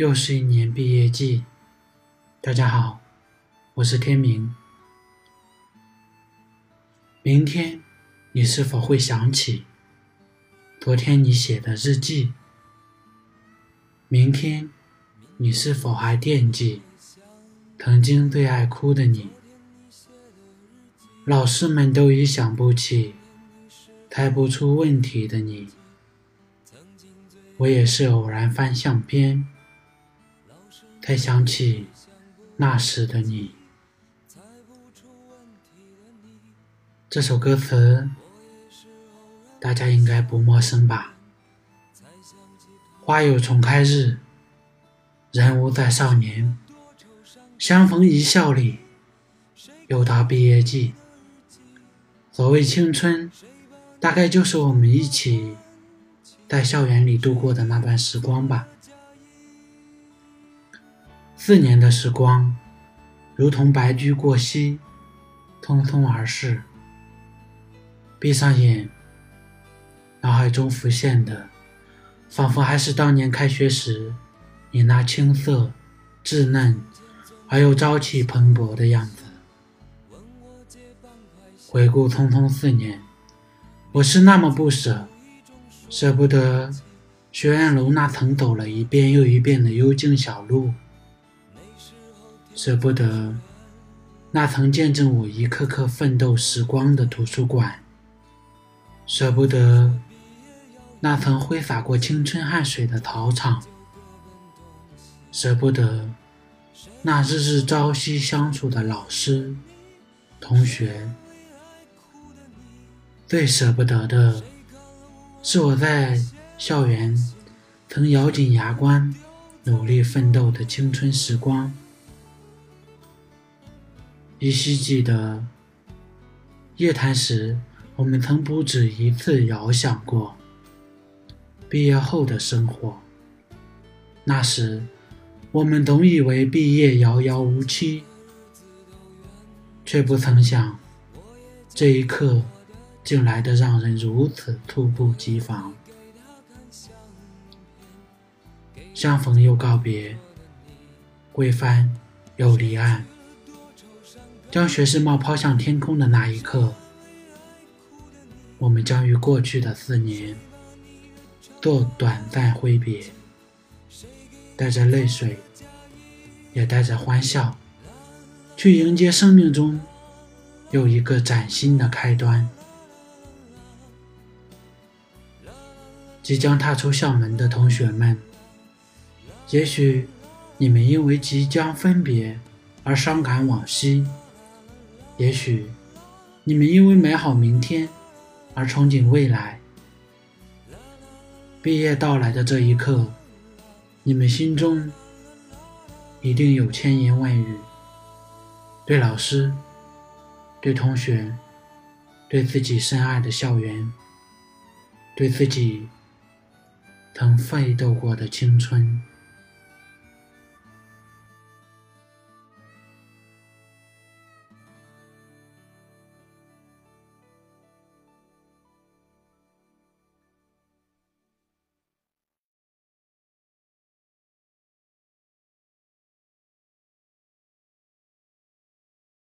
又是一年毕业季，大家好，我是天明。明天你是否会想起昨天你写的日记？明天你是否还惦记曾经最爱哭的你？老师们都已想不起，猜不出问题的你。我也是偶然翻相片，才想起那时的你。这首歌词大家应该不陌生吧？花有重开日，人无再少年。相逢一笑里，又到毕业季。所谓青春，大概就是我们一起。在校园里度过的那段时光吧。四年的时光，如同白驹过隙，匆匆而逝。闭上眼，脑海中浮现的，仿佛还是当年开学时，你那青涩、稚嫩而又朝气蓬勃的样子。回顾匆匆四年，我是那么不舍。舍不得学院楼那曾走了一遍又一遍的幽静小路，舍不得那曾见证我一刻刻奋斗时光的图书馆，舍不得那曾挥洒过青春汗水的操场，舍不得那日日朝夕相处的老师、同学，最舍不得的。是我在校园曾咬紧牙关努力奋斗的青春时光。依稀记得夜谈时，我们曾不止一次遥想过毕业后的生活。那时，我们总以为毕业遥遥无期，却不曾想这一刻。竟来得让人如此猝不及防，相逢又告别，归帆又离岸，将学士帽抛向天空的那一刻，我们将与过去的四年做短暂挥别，带着泪水，也带着欢笑，去迎接生命中又一个崭新的开端。即将踏出校门的同学们，也许你们因为即将分别而伤感往昔；也许你们因为美好明天而憧憬未来。毕业到来的这一刻，你们心中一定有千言万语，对老师、对同学、对自己深爱的校园、对自己。曾奋斗过的青春。